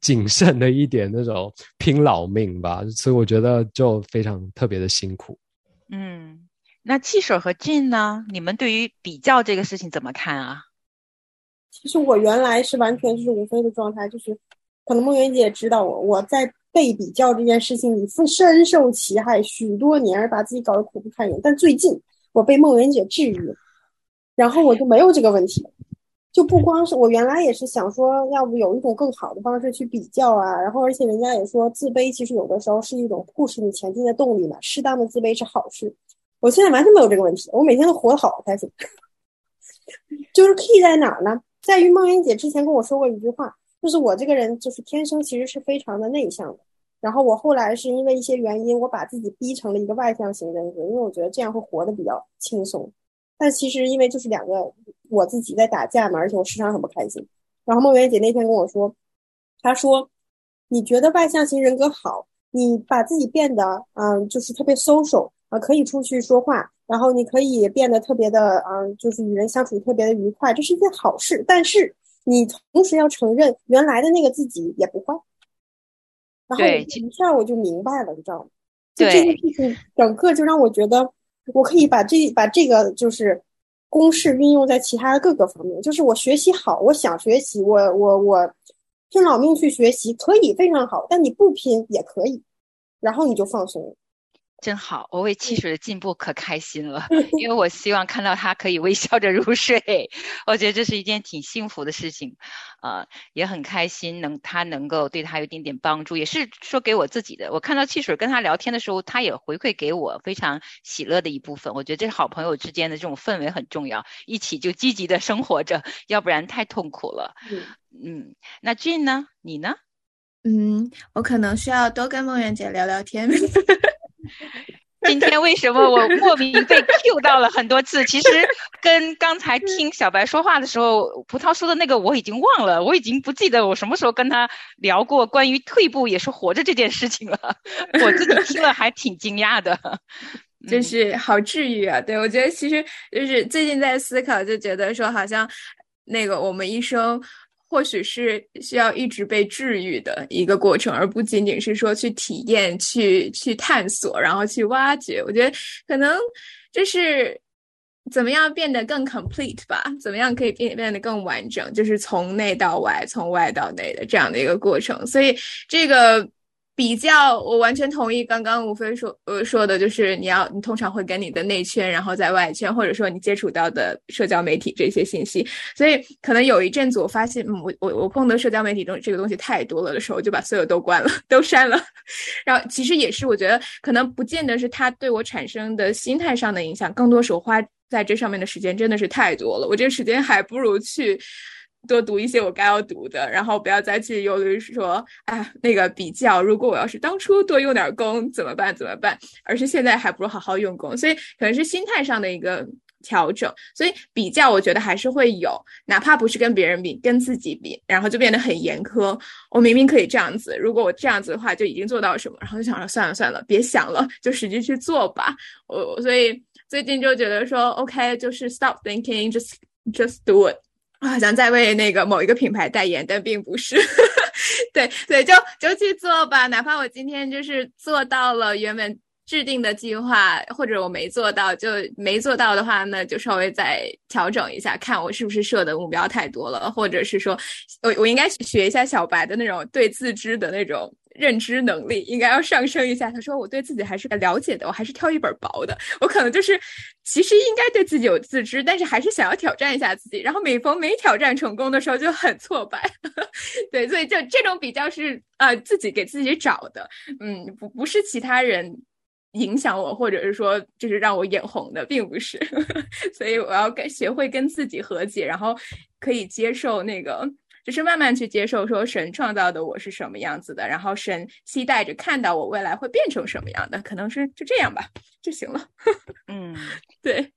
谨慎的一点那种拼老命吧。所以我觉得就非常特别的辛苦。嗯，那汽水和俊呢？你们对于比较这个事情怎么看啊？其实我原来是完全就是无非的状态，就是。可能梦圆姐也知道我，我在被比较这件事情里深受其害许多年，而把自己搞得苦不堪言。但最近我被梦圆姐治愈了，然后我就没有这个问题。就不光是我原来也是想说，要不有一种更好的方式去比较啊。然后而且人家也说，自卑其实有的时候是一种促使你前进的动力嘛。适当的自卑是好事。我现在完全没有这个问题，我每天都活得好开心。就是 key 在哪儿呢？在于梦圆姐之前跟我说过一句话。就是我这个人，就是天生其实是非常的内向的。然后我后来是因为一些原因，我把自己逼成了一个外向型人格，因为我觉得这样会活得比较轻松。但其实因为就是两个我自己在打架嘛，而且我时常很不开心。然后梦圆姐那天跟我说，她说：“你觉得外向型人格好，你把自己变得嗯，就是特别 social 啊，可以出去说话，然后你可以变得特别的嗯，就是与人相处特别的愉快，这是一件好事。但是。”你同时要承认原来的那个自己也不坏，然后一下我就明白了，你知道吗？就这件事情，整个就让我觉得我可以把这把这个就是公式运用在其他的各个方面。就是我学习好，我想学习，我我我拼老命去学习，可以非常好。但你不拼也可以，然后你就放松。真好，我为汽水的进步可开心了，因为我希望看到他可以微笑着入睡。我觉得这是一件挺幸福的事情，呃，也很开心能他能够对他有一点点帮助，也是说给我自己的。我看到汽水跟他聊天的时候，他也回馈给我非常喜乐的一部分。我觉得这是好朋友之间的这种氛围很重要，一起就积极的生活着，要不然太痛苦了。嗯，那俊呢？你呢？嗯，我可能需要多跟梦圆姐聊聊天。今天为什么我莫名被 Q 到了很多次？其实跟刚才听小白说话的时候，葡萄说的那个我已经忘了，我已经不记得我什么时候跟他聊过关于退步也是活着这件事情了。我自己听了还挺惊讶的，就是好治愈啊！对我觉得其实就是最近在思考，就觉得说好像那个我们一生。或许是需要一直被治愈的一个过程，而不仅仅是说去体验、去去探索，然后去挖掘。我觉得可能就是怎么样变得更 complete 吧，怎么样可以变变得更完整，就是从内到外、从外到内的这样的一个过程。所以这个。比较，我完全同意刚刚吴飞说呃说的，就是你要你通常会跟你的内圈，然后在外圈，或者说你接触到的社交媒体这些信息，所以可能有一阵子我发现，嗯，我我我碰的社交媒体中这个东西太多了的时候，我就把所有都关了，都删了。然后其实也是，我觉得可能不见得是它对我产生的心态上的影响，更多是我花在这上面的时间真的是太多了，我这个时间还不如去。多读一些我该要读的，然后不要再去忧虑说，哎，那个比较，如果我要是当初多用点功怎么办？怎么办？而是现在还不如好好用功，所以可能是心态上的一个调整。所以比较，我觉得还是会有，哪怕不是跟别人比，跟自己比，然后就变得很严苛。我明明可以这样子，如果我这样子的话，就已经做到什么，然后就想说算了算了，别想了，就使劲去做吧。我所以最近就觉得说，OK，就是 stop thinking，just just do it。好像在为那个某一个品牌代言，但并不是。对 对，就就去做吧，哪怕我今天就是做到了原本制定的计划，或者我没做到，就没做到的话，那就稍微再调整一下，看我是不是设的目标太多了，或者是说我我应该学一下小白的那种对自知的那种。认知能力应该要上升一下。他说：“我对自己还是了解的，我还是挑一本薄的。我可能就是其实应该对自己有自知，但是还是想要挑战一下自己。然后每逢没挑战成功的时候就很挫败。对，所以就这种比较是呃自己给自己找的，嗯，不不是其他人影响我，或者是说就是让我眼红的，并不是。所以我要跟学会跟自己和解，然后可以接受那个，就是慢慢去接受说神创造的我是什么样子的，然后神期待着看到我未来会变成什么样的，可能是就这样吧，就行了。嗯，对。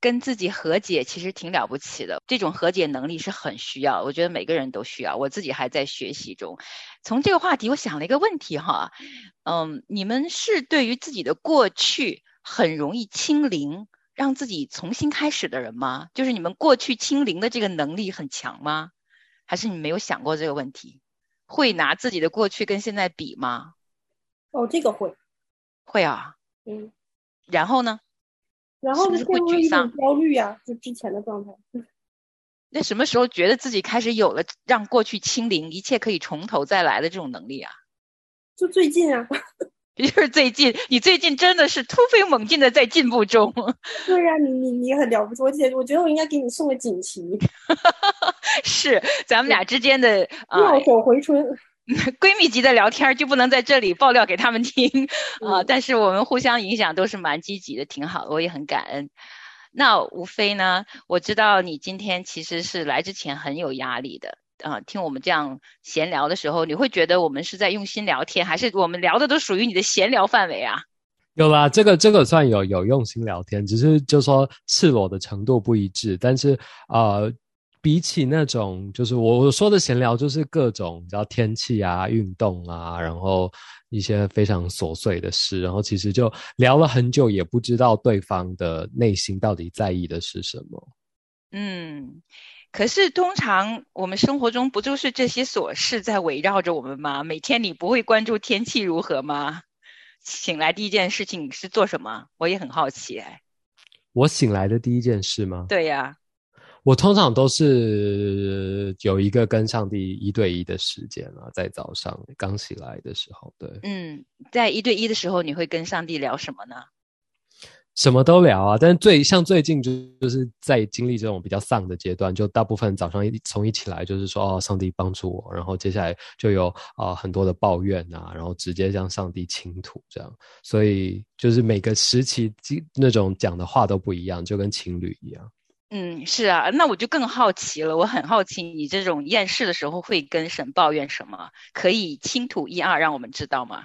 跟自己和解其实挺了不起的，这种和解能力是很需要，我觉得每个人都需要，我自己还在学习中。从这个话题，我想了一个问题哈，嗯，你们是对于自己的过去很容易清零，让自己重新开始的人吗？就是你们过去清零的这个能力很强吗？还是你没有想过这个问题？会拿自己的过去跟现在比吗？哦，这个会，会啊，嗯，然后呢？然后就陷入一种焦虑呀，就之前的状态。那什么时候觉得自己开始有了让过去清零，一切可以从头再来的这种能力啊？就最近啊，就是最近，你最近真的是突飞猛进的在进步中。对呀，你你你很了不起，我觉得我应该给你送个锦旗。是，咱们俩之间的妙手回春。闺蜜级的聊天就不能在这里爆料给他们听啊！但是我们互相影响都是蛮积极的，挺好，我也很感恩。那无非呢，我知道你今天其实是来之前很有压力的啊。听我们这样闲聊的时候，你会觉得我们是在用心聊天，还是我们聊的都属于你的闲聊范围啊？有啦，这个这个算有有用心聊天，只是就说赤裸的程度不一致，但是呃。比起那种，就是我我说的闲聊，就是各种，你知道天气啊、运动啊，然后一些非常琐碎的事，然后其实就聊了很久，也不知道对方的内心到底在意的是什么。嗯，可是通常我们生活中不就是这些琐事在围绕着我们吗？每天你不会关注天气如何吗？醒来第一件事情是做什么？我也很好奇哎。我醒来的第一件事吗？对呀。我通常都是有一个跟上帝一对一的时间啊，在早上刚起来的时候，对，嗯，在一对一的时候，你会跟上帝聊什么呢？什么都聊啊，但是最像最近就就是在经历这种比较丧的阶段，就大部分早上一从一起来就是说哦，上帝帮助我，然后接下来就有啊很多的抱怨啊，然后直接向上帝倾吐这样，所以就是每个时期那种讲的话都不一样，就跟情侣一样。嗯，是啊，那我就更好奇了。我很好奇，你这种厌世的时候会跟神抱怨什么？可以倾吐一二，让我们知道吗？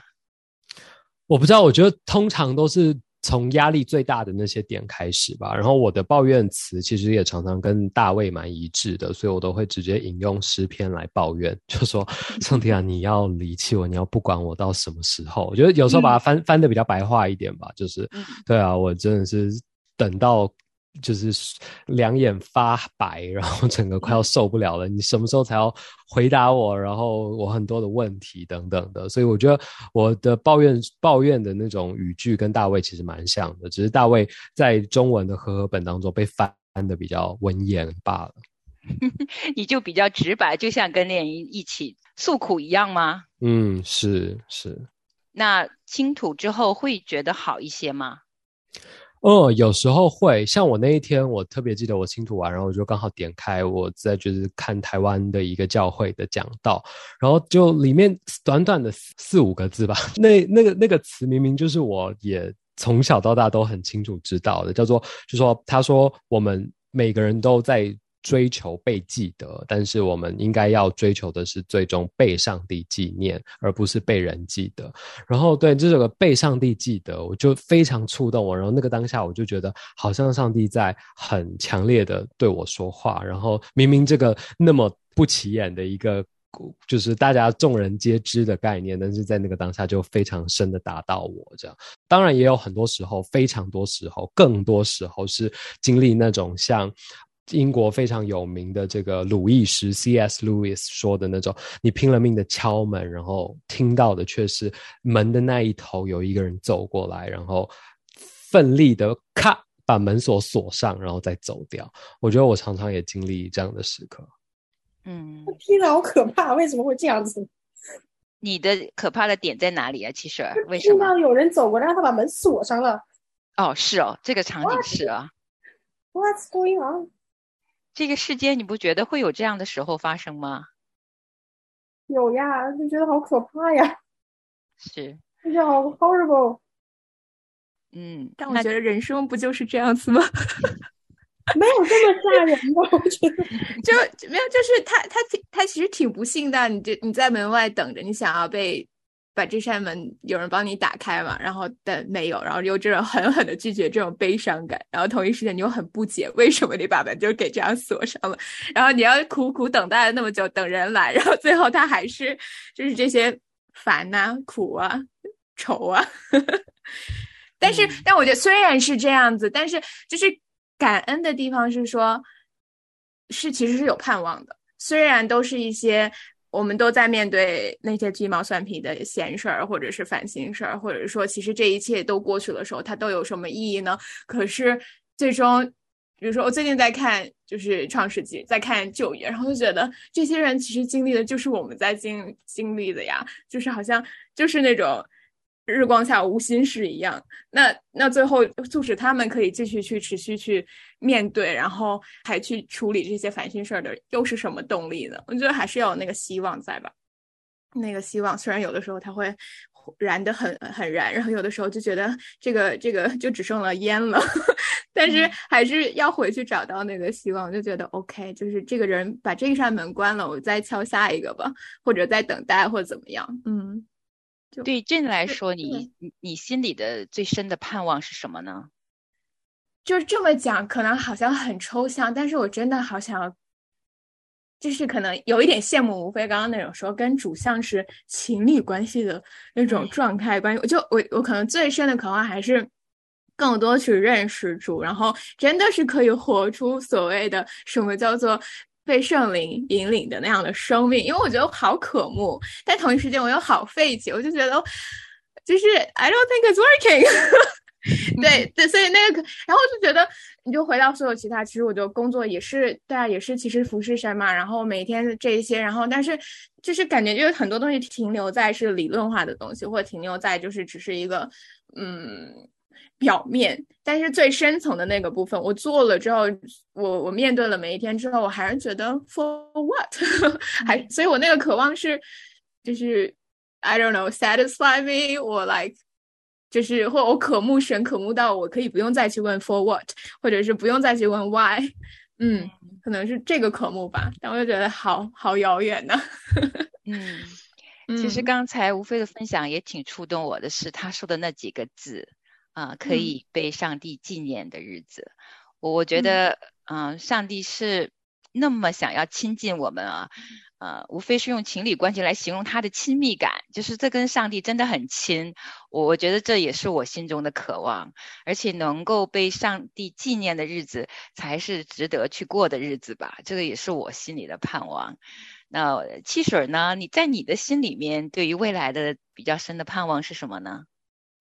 我不知道，我觉得通常都是从压力最大的那些点开始吧。然后我的抱怨词其实也常常跟大卫蛮一致的，所以我都会直接引用诗篇来抱怨，就说：“上帝啊，你要离弃我，你要不管我到什么时候？”我觉得有时候把它翻翻的比较白话一点吧，就是，对啊，我真的是等到。就是两眼发白，然后整个快要受不了了。你什么时候才要回答我？然后我很多的问题等等的，所以我觉得我的抱怨抱怨的那种语句跟大卫其实蛮像的，只是大卫在中文的和合本当中被翻的比较文言罢了。你就比较直白，就像跟恋人一起诉苦一样吗？嗯，是是。那倾吐之后会觉得好一些吗？哦，有时候会像我那一天，我特别记得我清吐完，然后我就刚好点开我在就是看台湾的一个教会的讲道，然后就里面短短的四五个字吧，那那个那个词明明就是我也从小到大都很清楚知道的，叫做就说他说我们每个人都在。追求被记得，但是我们应该要追求的是最终被上帝纪念，而不是被人记得。然后，对这首歌被上帝记得，我就非常触动我。然后那个当下，我就觉得好像上帝在很强烈的对我说话。然后明明这个那么不起眼的一个，就是大家众人皆知的概念，但是在那个当下就非常深的打到我。这样，当然也有很多时候，非常多时候，更多时候是经历那种像。英国非常有名的这个鲁易什 C.S. Lewis 说的那种，你拼了命的敲门，然后听到的却是门的那一头有一个人走过来，然后奋力的咔把门锁锁上，然后再走掉。我觉得我常常也经历这样的时刻。嗯，听着好可怕，为什么会这样子？你的可怕的点在哪里啊？其实为什么？听到有人走过来，他把门锁上了。哦，是哦，这个场景是啊。What's going on? 这个世界，你不觉得会有这样的时候发生吗？有呀，就觉得好可怕呀。是，就觉得好 horrible。嗯，但我觉得人生不就是这样子吗？没有这么吓人的？我觉得 就没有，就是他他他其实挺不幸的。你就你在门外等着，你想要被把这扇门有人帮你打开嘛？然后但没有，然后又这种狠狠的拒绝这种悲伤感，然后同一时间你又很不解，为什么你把门就给这样锁上了？然后你要苦苦等待了那么久，等人来，然后最后他还是就是这些烦呐、苦啊、愁啊。但是，但我觉得虽然是这样子，但是就是。感恩的地方是说，是其实是有盼望的。虽然都是一些我们都在面对那些鸡毛蒜皮的闲事儿，或者是烦心事儿，或者说其实这一切都过去的时候，它都有什么意义呢？可是最终，比如说我最近在看就是《创世纪》，在看《旧约》，然后就觉得这些人其实经历的就是我们在经经历的呀，就是好像就是那种。日光下无心事一样，那那最后促使他们可以继续去持续去面对，然后还去处理这些烦心事儿的，又是什么动力呢？我觉得还是要有那个希望在吧。那个希望虽然有的时候它会燃得很很燃，然后有的时候就觉得这个这个就只剩了烟了，但是还是要回去找到那个希望，就觉得 OK，就是这个人把这扇门关了，我再敲下一个吧，或者再等待或者怎么样，嗯。对朕来说，你你你心里的最深的盼望是什么呢？就是这么讲，可能好像很抽象，但是我真的好想，就是可能有一点羡慕吴非刚刚那种说跟主像是情侣关系的那种状态关系。我就我我可能最深的渴望还是更多去认识主，然后真的是可以活出所谓的什么叫做。被圣灵引领的那样的生命，因为我觉得好渴慕，但同一时间我又好费解，我就觉得就是 I don't think it's working。对对，所以那个，然后就觉得你就回到所有其他，其实我觉得工作也是，对啊，也是其实服侍神嘛，然后每天这一些，然后但是就是感觉就是很多东西停留在是理论化的东西，或者停留在就是只是一个嗯。表面，但是最深层的那个部分，我做了之后，我我面对了每一天之后，我还是觉得 for what，还，所以我那个渴望是，就是 I don't know satisfy me，我 like，就是或我渴慕神，渴慕到我可以不用再去问 for what，或者是不用再去问 why，嗯，可能是这个渴慕吧，但我就觉得好好遥远呢。嗯，其实刚才吴飞的分享也挺触动我的，是他说的那几个字。啊，可以被上帝纪念的日子，我我觉得，嗯，上帝是那么想要亲近我们啊，呃，无非是用情侣关系来形容他的亲密感，就是这跟上帝真的很亲。我我觉得这也是我心中的渴望，而且能够被上帝纪念的日子，才是值得去过的日子吧。这个也是我心里的盼望。那汽水呢？你在你的心里面，对于未来的比较深的盼望是什么呢？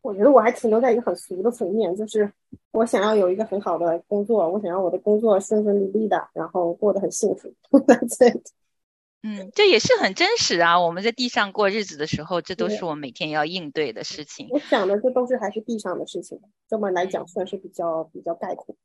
我觉得我还停留在一个很俗的层面，就是我想要有一个很好的工作，我想要我的工作顺顺利利的，然后过得很幸福。嗯，这也是很真实啊！我们在地上过日子的时候，这都是我每天要应对的事情。我想的这都是还是地上的事情，这么来讲算是比较比较概括。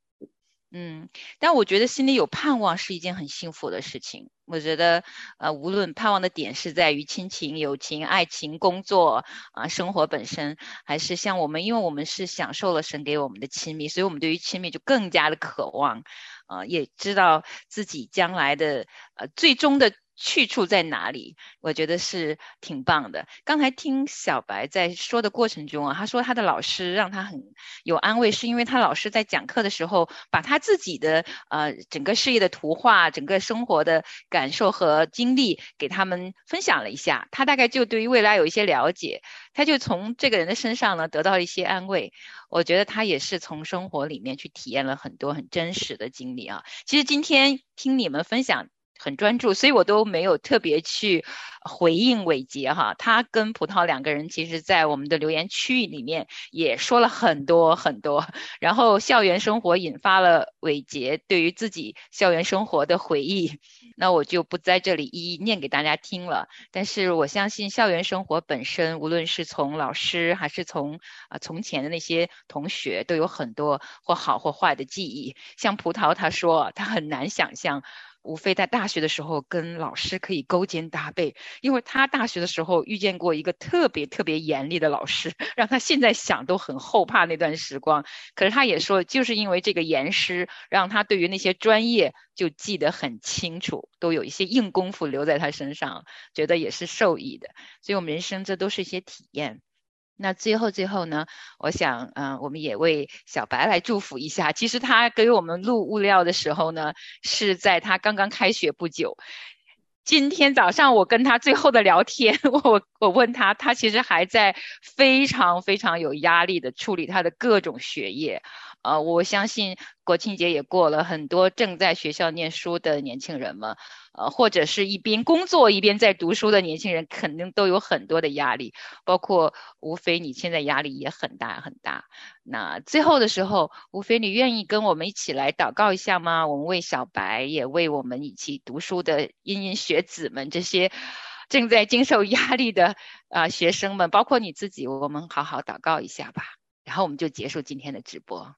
嗯，但我觉得心里有盼望是一件很幸福的事情。我觉得，呃，无论盼望的点是在于亲情、友情、爱情、工作啊，生活本身，还是像我们，因为我们是享受了神给我们的亲密，所以我们对于亲密就更加的渴望，呃，也知道自己将来的呃最终的。去处在哪里？我觉得是挺棒的。刚才听小白在说的过程中啊，他说他的老师让他很有安慰，是因为他老师在讲课的时候，把他自己的呃整个事业的图画、整个生活的感受和经历给他们分享了一下，他大概就对于未来有一些了解，他就从这个人的身上呢得到一些安慰。我觉得他也是从生活里面去体验了很多很真实的经历啊。其实今天听你们分享。很专注，所以我都没有特别去回应伟杰哈。他跟葡萄两个人，其实，在我们的留言区域里面也说了很多很多。然后校园生活引发了伟杰对于自己校园生活的回忆，那我就不在这里一一念给大家听了。但是我相信校园生活本身，无论是从老师还是从啊从前的那些同学，都有很多或好或坏的记忆。像葡萄他说，他很难想象。无非在大学的时候跟老师可以勾肩搭背，因为他大学的时候遇见过一个特别特别严厉的老师，让他现在想都很后怕那段时光。可是他也说，就是因为这个严师，让他对于那些专业就记得很清楚，都有一些硬功夫留在他身上，觉得也是受益的。所以，我们人生这都是一些体验。那最后最后呢，我想，嗯，我们也为小白来祝福一下。其实他给我们录物料的时候呢，是在他刚刚开学不久。今天早上我跟他最后的聊天，我我问他，他其实还在非常非常有压力的处理他的各种学业。呃，我相信国庆节也过了，很多正在学校念书的年轻人们，呃，或者是一边工作一边在读书的年轻人，肯定都有很多的压力。包括吴飞，你现在压力也很大很大。那最后的时候，吴飞，你愿意跟我们一起来祷告一下吗？我们为小白，也为我们一起读书的英英学子们，这些正在经受压力的啊学生们，包括你自己，我们好好祷告一下吧。然后我们就结束今天的直播。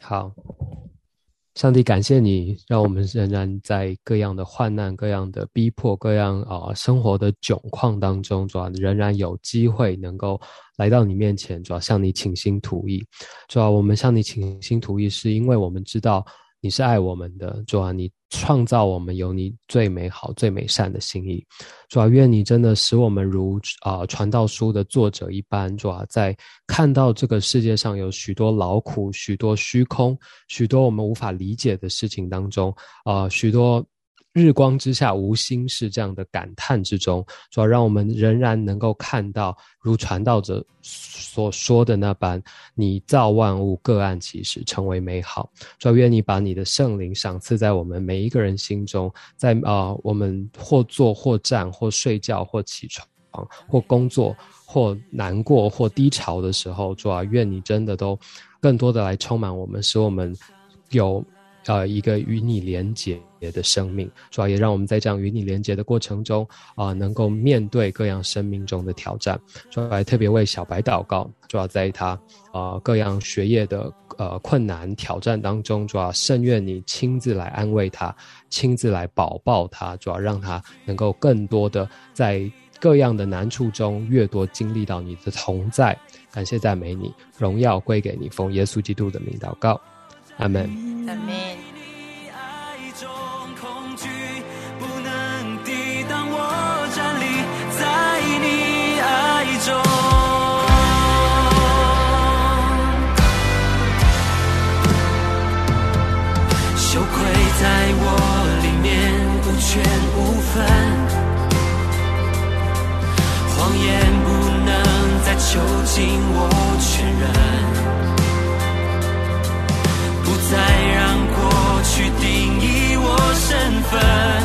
好，上帝感谢你，让我们仍然在各样的患难、各样的逼迫、各样啊生活的窘况当中，主要仍然有机会能够来到你面前，主要向你倾心吐意。主要我们向你倾心吐意，是因为我们知道。你是爱我们的主啊！你创造我们有你最美好、最美善的心意，主啊！愿你真的使我们如啊传道书的作者一般，主啊！在看到这个世界上有许多劳苦、许多虚空、许多我们无法理解的事情当中，啊，许多。日光之下无心事，这样的感叹之中，主要让我们仍然能够看到，如传道者所说的那般，你造万物各按其时，成为美好。主要愿你把你的圣灵赏赐在我们每一个人心中，在啊，我们或坐或站或睡觉或起床或工作或难过或低潮的时候，主要愿你真的都更多的来充满我们，使我们有。呃，一个与你连结的生命，主要也让我们在这样与你连结的过程中啊，能够面对各样生命中的挑战。主要还特别为小白祷告，主要在他啊各样学业的呃困难挑战当中，主要甚愿你亲自来安慰他，亲自来保抱他，主要让他能够更多的在各样的难处中越多经历到你的同在。感谢赞美你，荣耀归给你，奉耶稣基督的名祷告。阿门。在你爱中，恐惧不能抵挡我站立在你爱中。羞愧在我里面无权无分，谎言不能再囚禁我全然，不再。open